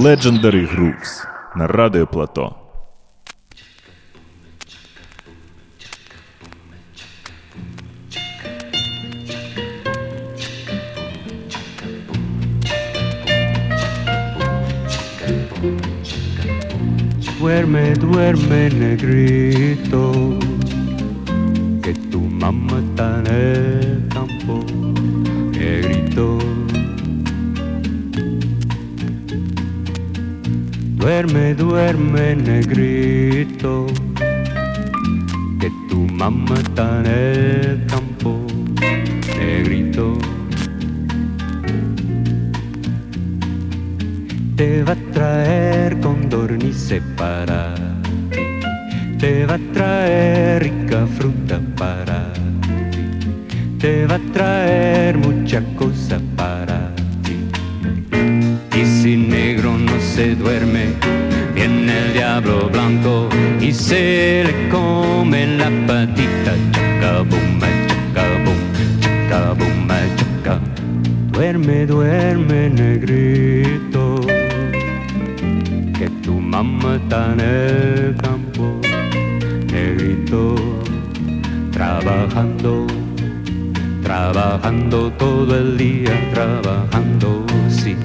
Legendary Grooves на радіо Плато. Duerme, duerme, negrito, que tu mamá está en el Duerme, duerme, negrito, que tu mamá está en el campo, negrito. Te va a traer condornice para ti, te va a traer Duerme, negrito, que tu mamá está en el campo, negrito, trabajando, trabajando todo el día, trabajando, sí,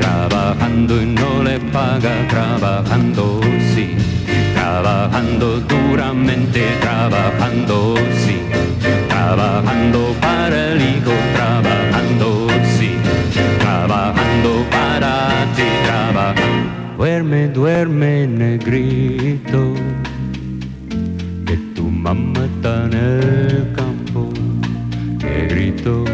trabajando y no le paga, trabajando, sí, trabajando duramente, trabajando, sí, trabajando para el hijo, trabajando, para ti, trabajando. Duerme, duerme, negrito, que tu mamá está en el campo. Negrito,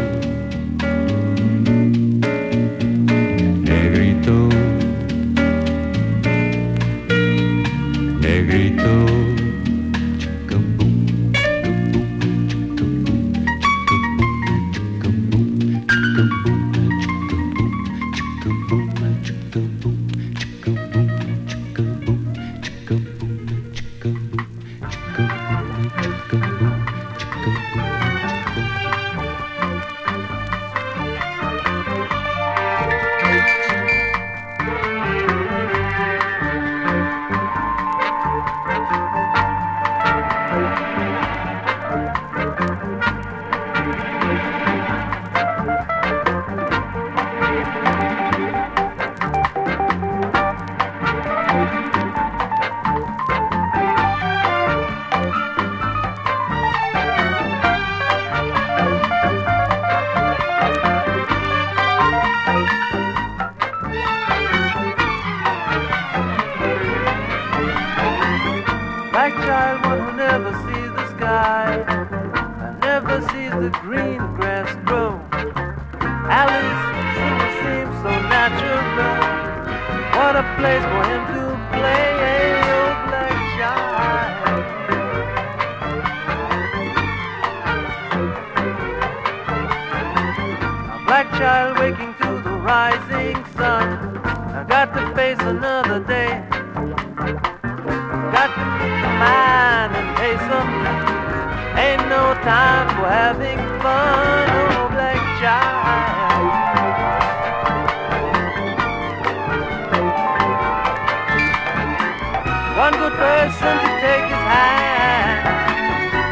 person to take his hand,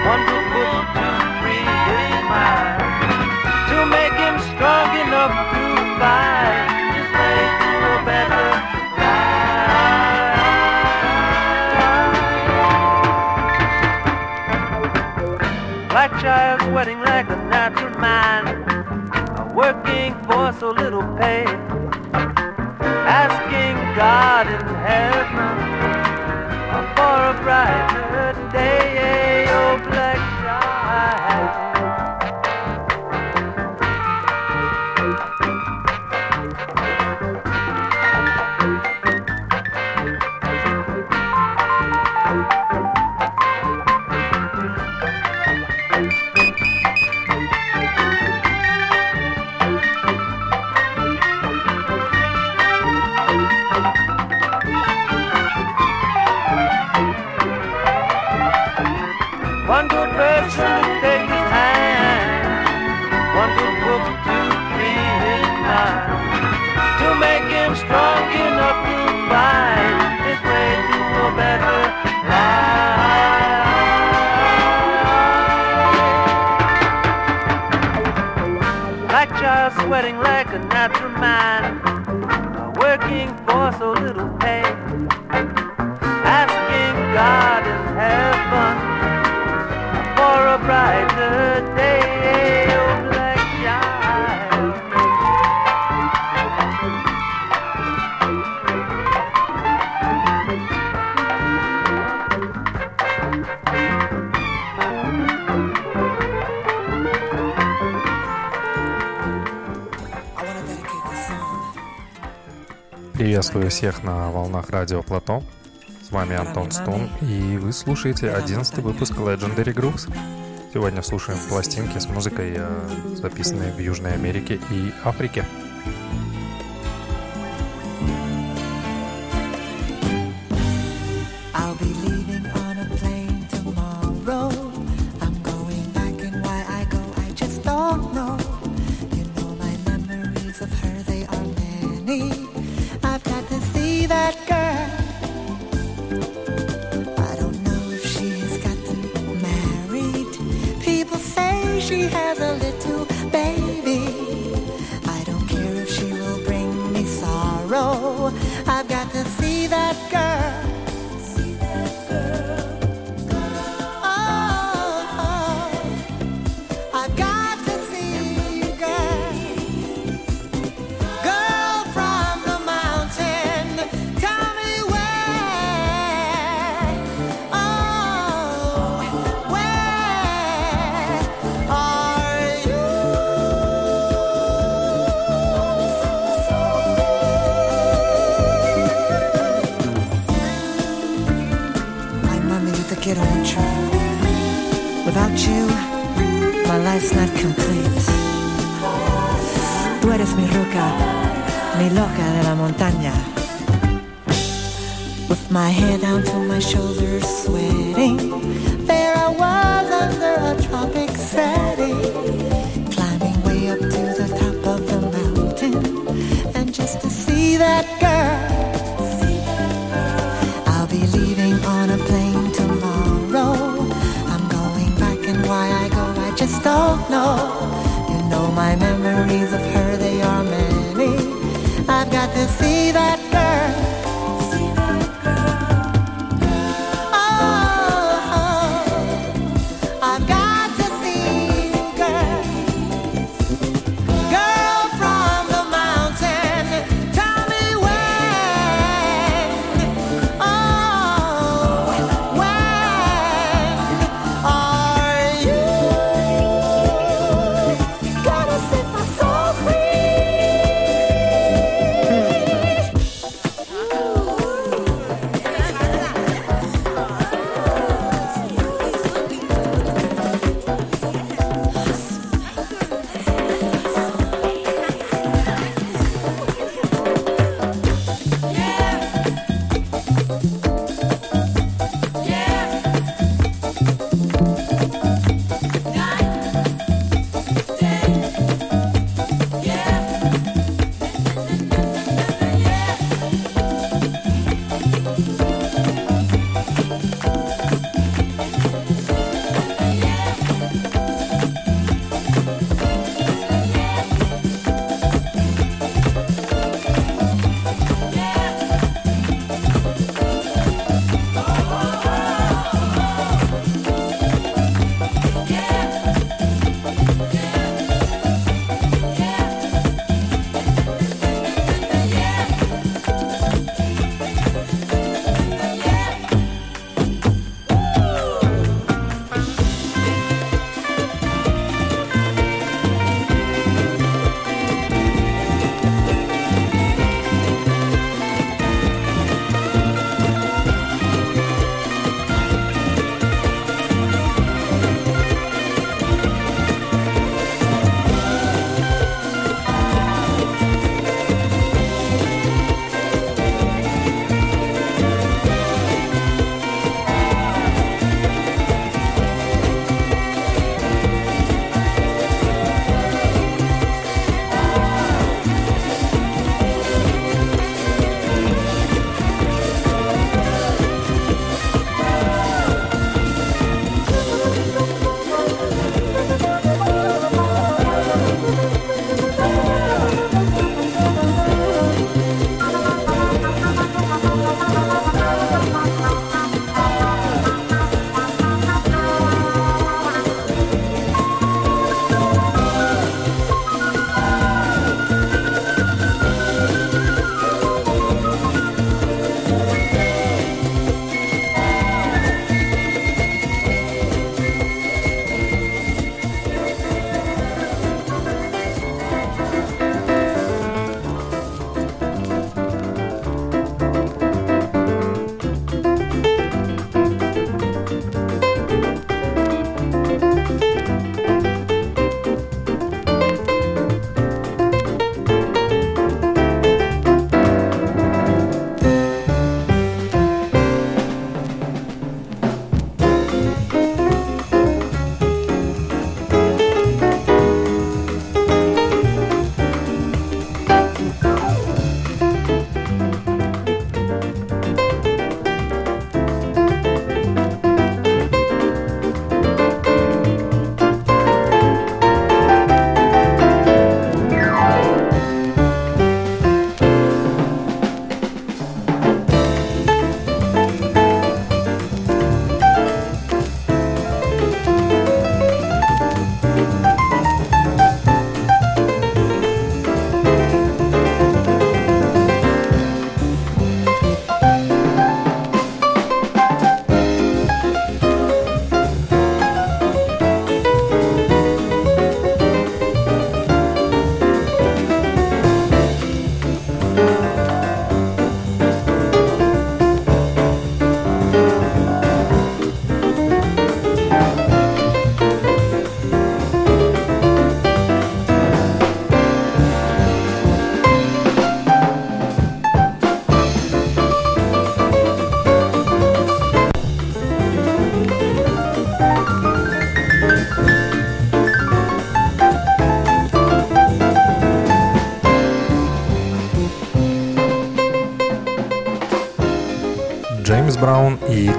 book to free his mind, to make him strong enough to fight his way to a better life. Black child sweating like a natural man, working for so little pay, Приветствую всех на волнах радио Платон. С вами Антон Стун, и вы слушаете 11 выпуск Legendary Grooves. Сегодня слушаем пластинки с музыкой, э, записанные в Южной Америке и Африке. see that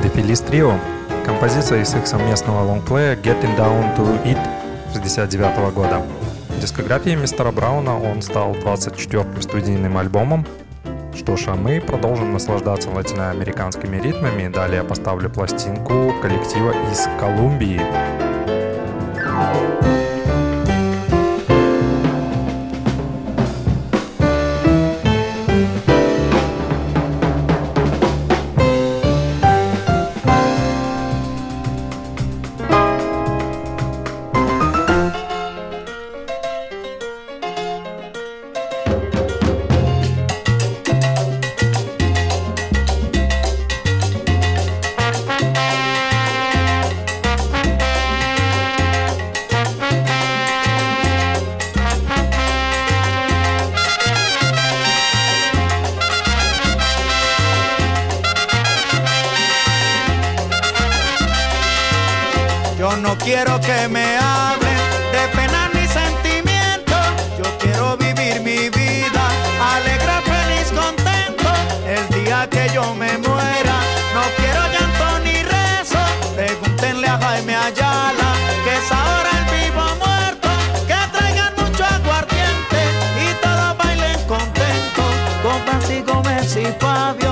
The Phillies Композиция из их совместного лонгплея Getting Down to It 69 года. В дискографии мистера Брауна он стал 24-м студийным альбомом. Что ж, а мы продолжим наслаждаться латиноамериканскими ритмами. Далее поставлю пластинку коллектива из Колумбии. quiero que me hable de penas ni sentimientos. Yo quiero vivir mi vida alegre, feliz, contento. El día que yo me muera, no quiero llanto ni rezo. Pregúntenle a Jaime Ayala, que es ahora el vivo muerto. Que traigan mucho aguardiente y todos bailen contentos. Con Francisco Messi Fabio.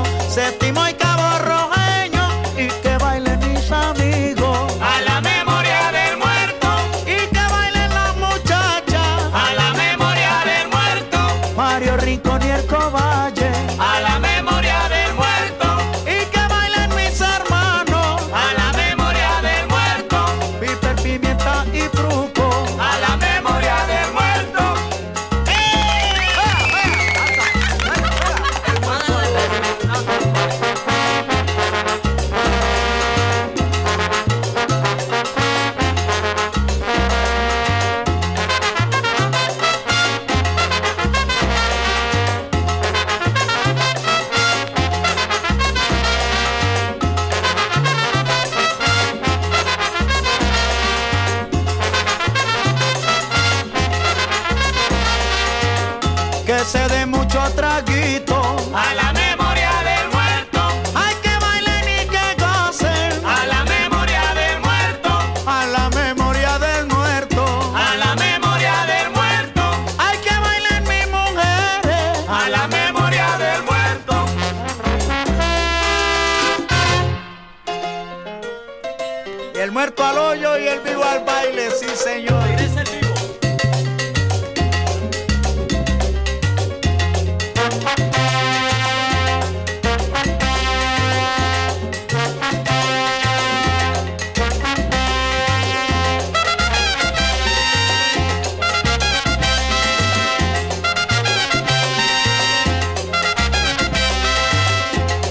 el vivo al baile, sí señor.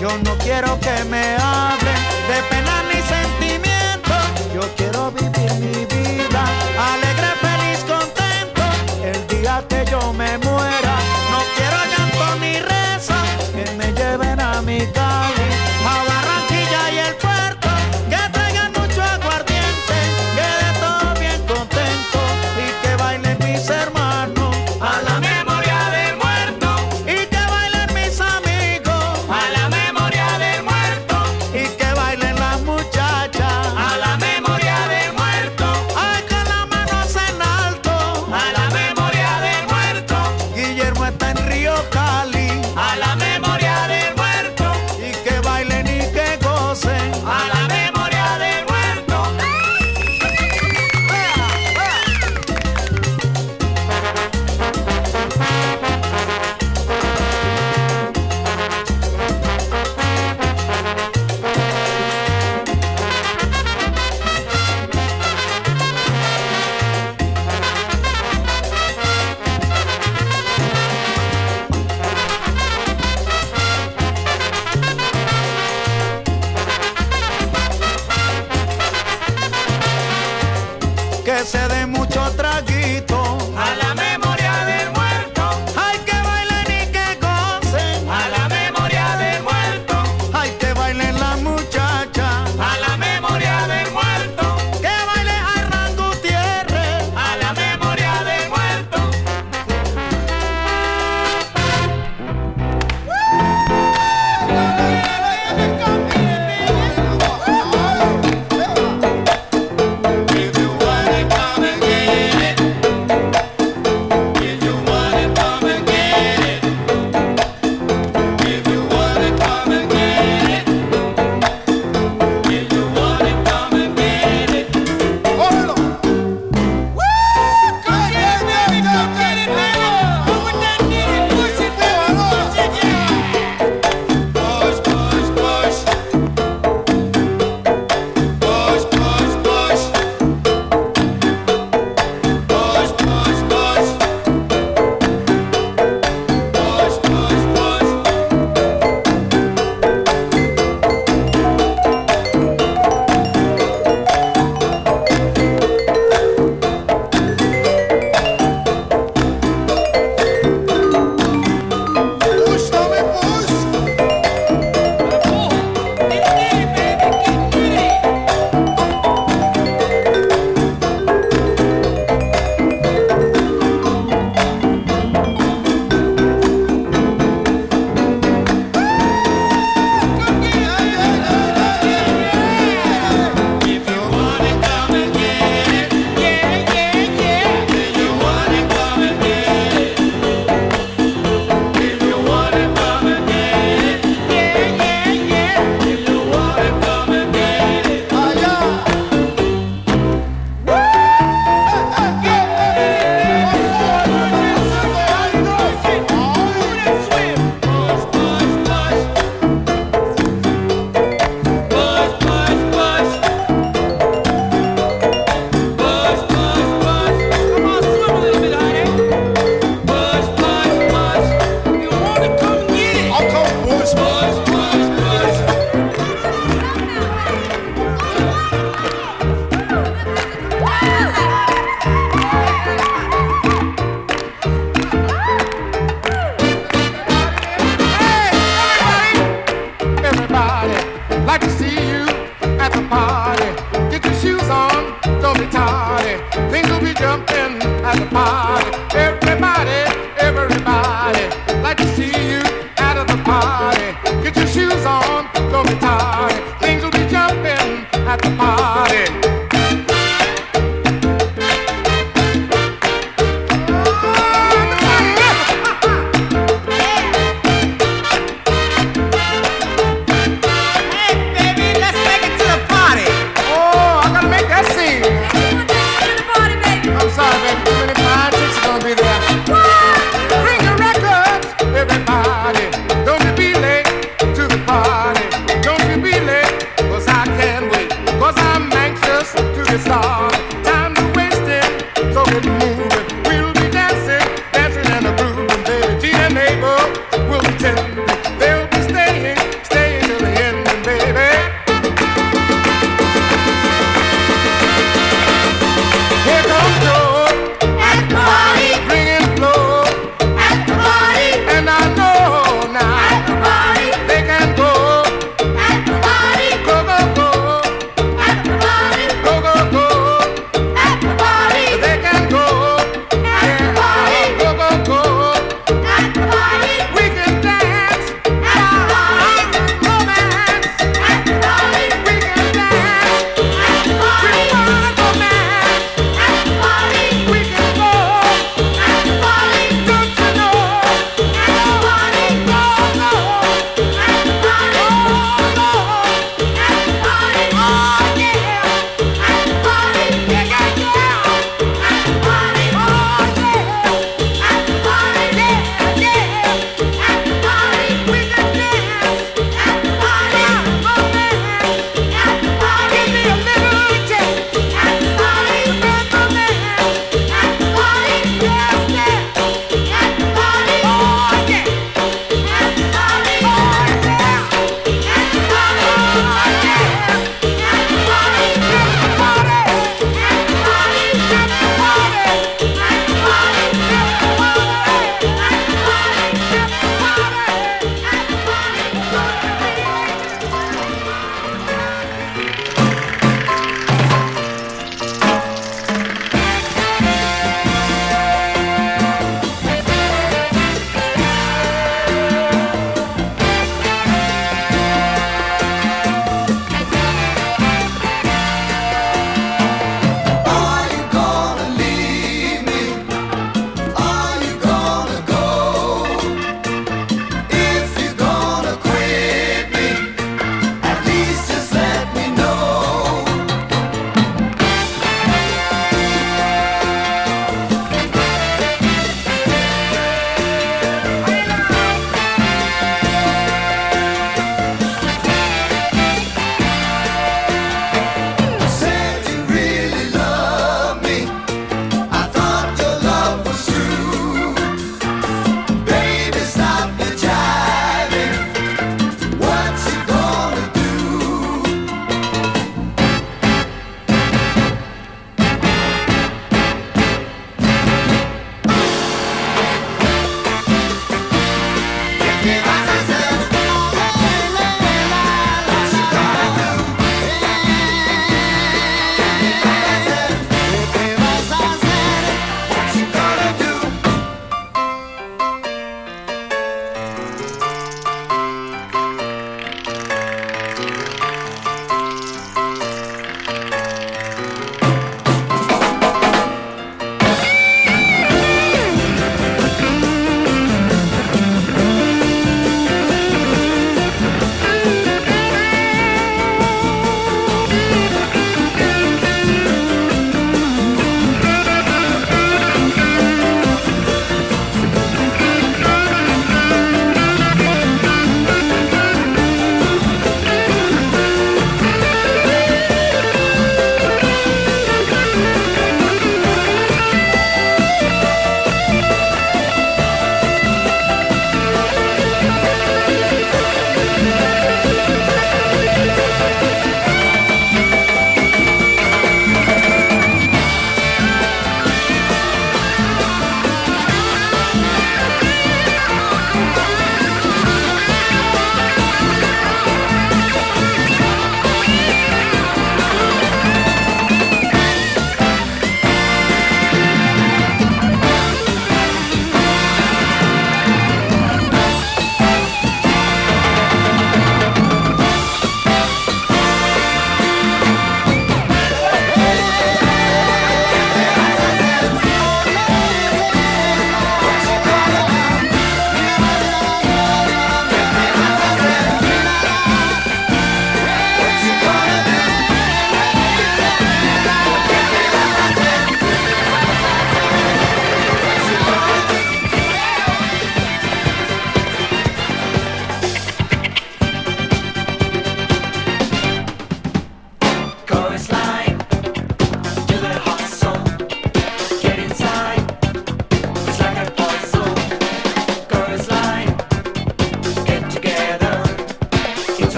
Yo no quiero que me man.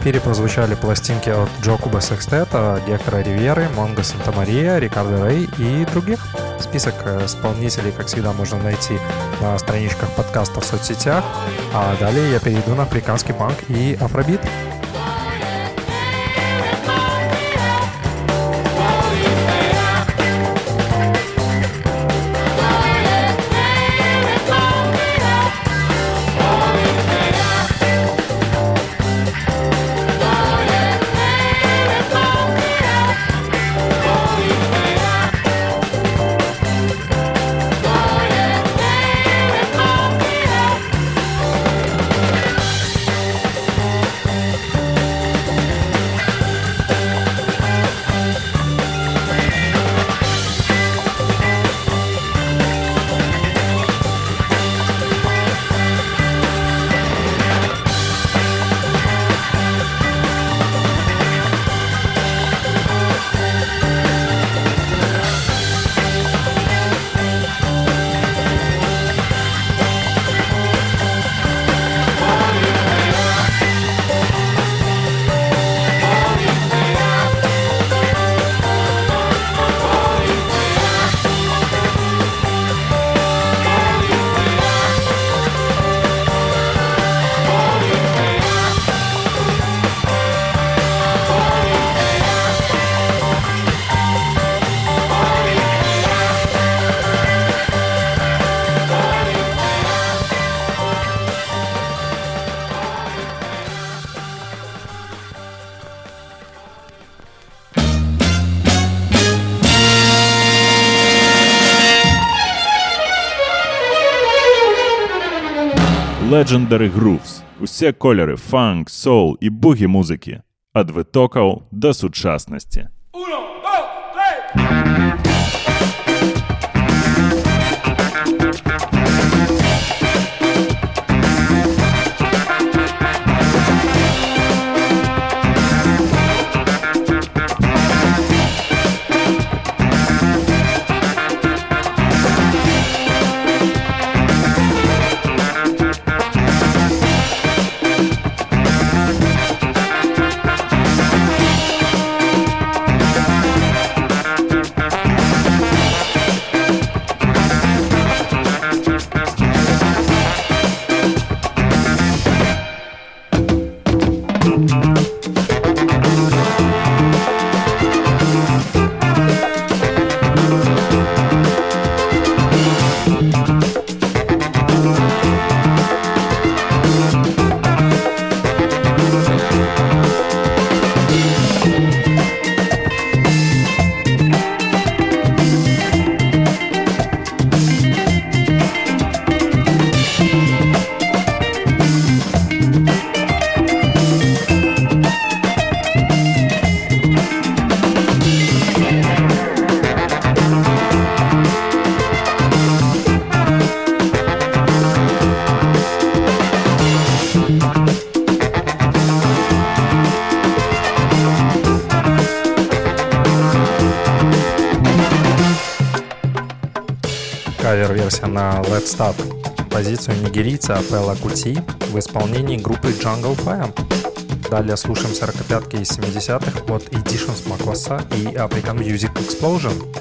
Эфире прозвучали пластинки от Джокуба Секстета, Гектора Ривьеры, Монго Санта Мария, Рикардо Рэй и других. Список э, исполнителей, как всегда, можно найти на страничках подкаста в соцсетях. А далее я перейду на африканский панк и афробит. Legendary Grooves, усе кольори фанк, соул і бугі музики, від витокал до сучасності. наткнулся на Лепстат, позицию нигерийца Апелла Кути в исполнении группы Jungle Fire. Далее слушаем 45-ки из 70-х от Editions Makwasa и African Music Explosion.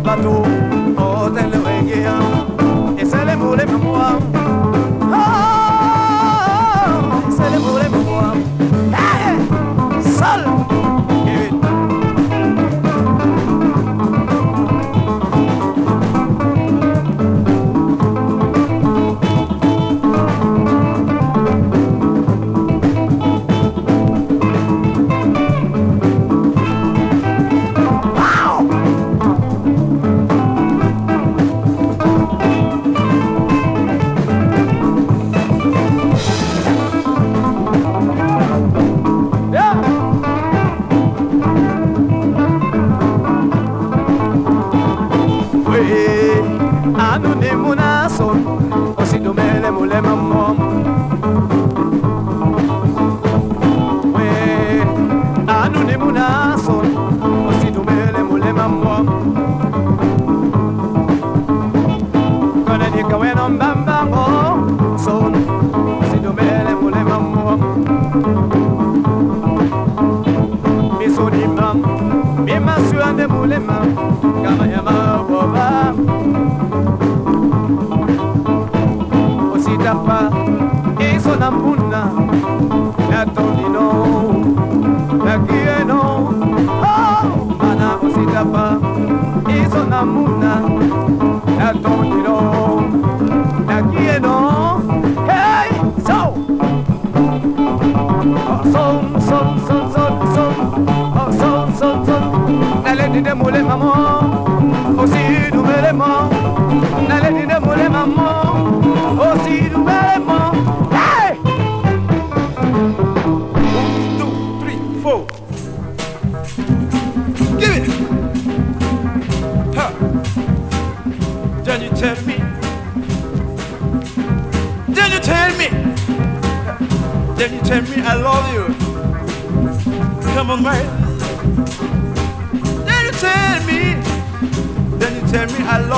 Abano.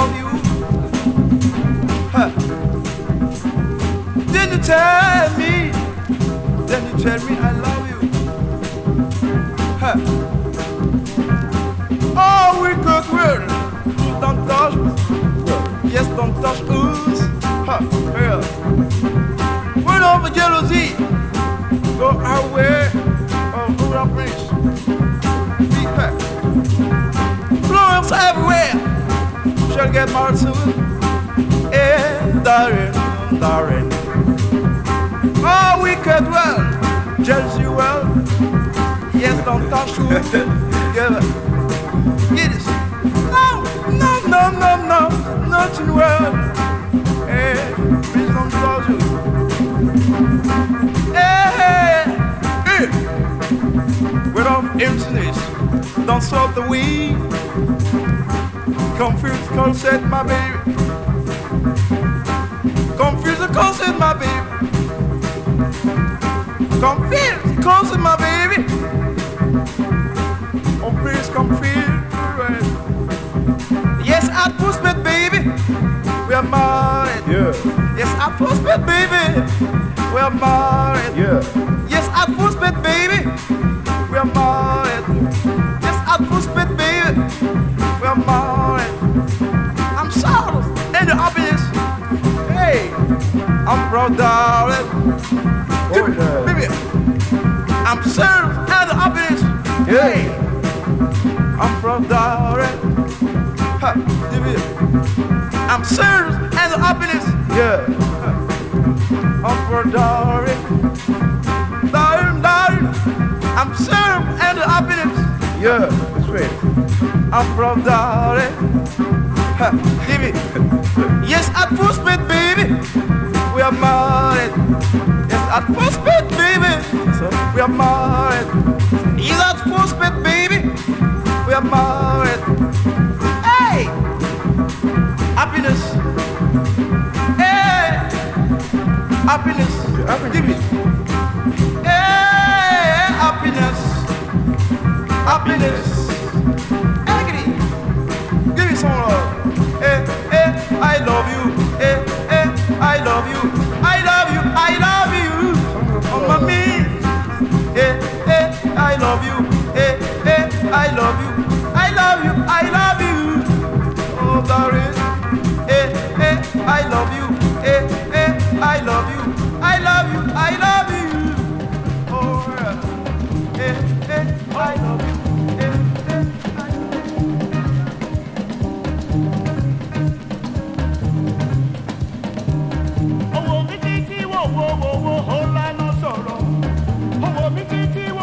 Love you. Huh. Then you tell me. Then you tell me I love you. Huh. Oh, we could world. Don't touch. Yes, don't touch us. Huh. Yeah. Word over jealousy. Go our way. Oh, who our place. Big pack. Florence everywhere. Shall get married soon. Eh, darling, darling. Oh, could well. Jealousy well. Yes, don't touch you. Give it. It. No, no, no, no, no. Nothing well. Eh, please don't touch you. Hey, hey. Without emptiness, don't stop the weed. Confused concept, my baby. Confused the concept, my baby. Confused concept, my baby. Oh, please confused. Yes, I postpaid, baby. We are married. Yeah, Yes, I postpaid, baby. We are married. yeah. I'm proud, darling. Me, Oh, baby. I'm sorry and the happiness. Hey, I'm proud, darling. Ha, give me. I'm serious and the happiness. Yeah. I'm for darling. Darling, darling. I'm served and the happiness. Yeah, that's right. I'm from darling. Ha, Give it. Yes, at postpaid, baby. We are married. Yes, at postpaid, baby. We are married. Yes, at postpaid, baby. We are married. Hey! Happiness. Hey! Happiness. Give it. Hey! Happiness. Happiness. Hey, give me some love. Hey, hey, I love you. Hey, love you. I love you. I love you. Oh, mommy. Hey, hey, I love you. Hey, hey, I love you. I love you. I love you. Oh, darling. Hey, hey, I love you. Hey, hey, I love you. I love you. I love you. Oh, yeah. Hey, hey, gèlè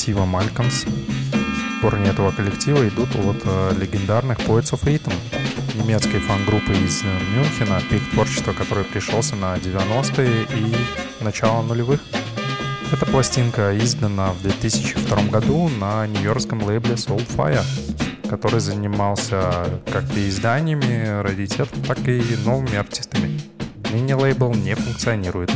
этнофан-коллектива Малькомс. Корни этого коллектива идут от э, легендарных of Rhythm, немецкой фан-группы из э, Мюнхена, пик творчества, который пришелся на 90-е и начала нулевых. Эта пластинка издана в 2002 году на нью-йоркском лейбле Soulfire, который занимался как переизданиями раритетов, так и новыми артистами. Ныне лейбл не функционирует.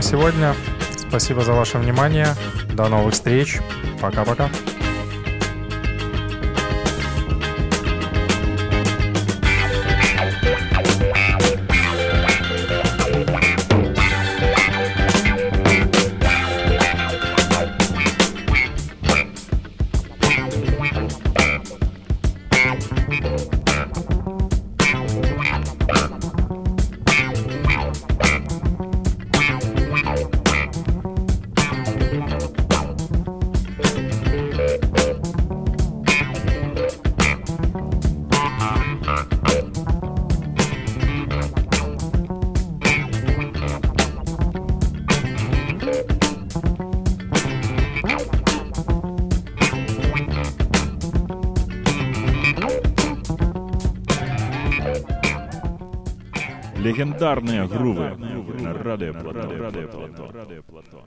На сегодня. Спасибо за ваше внимание. До новых встреч. Пока-пока. Легендарные грувы. на радио Плато.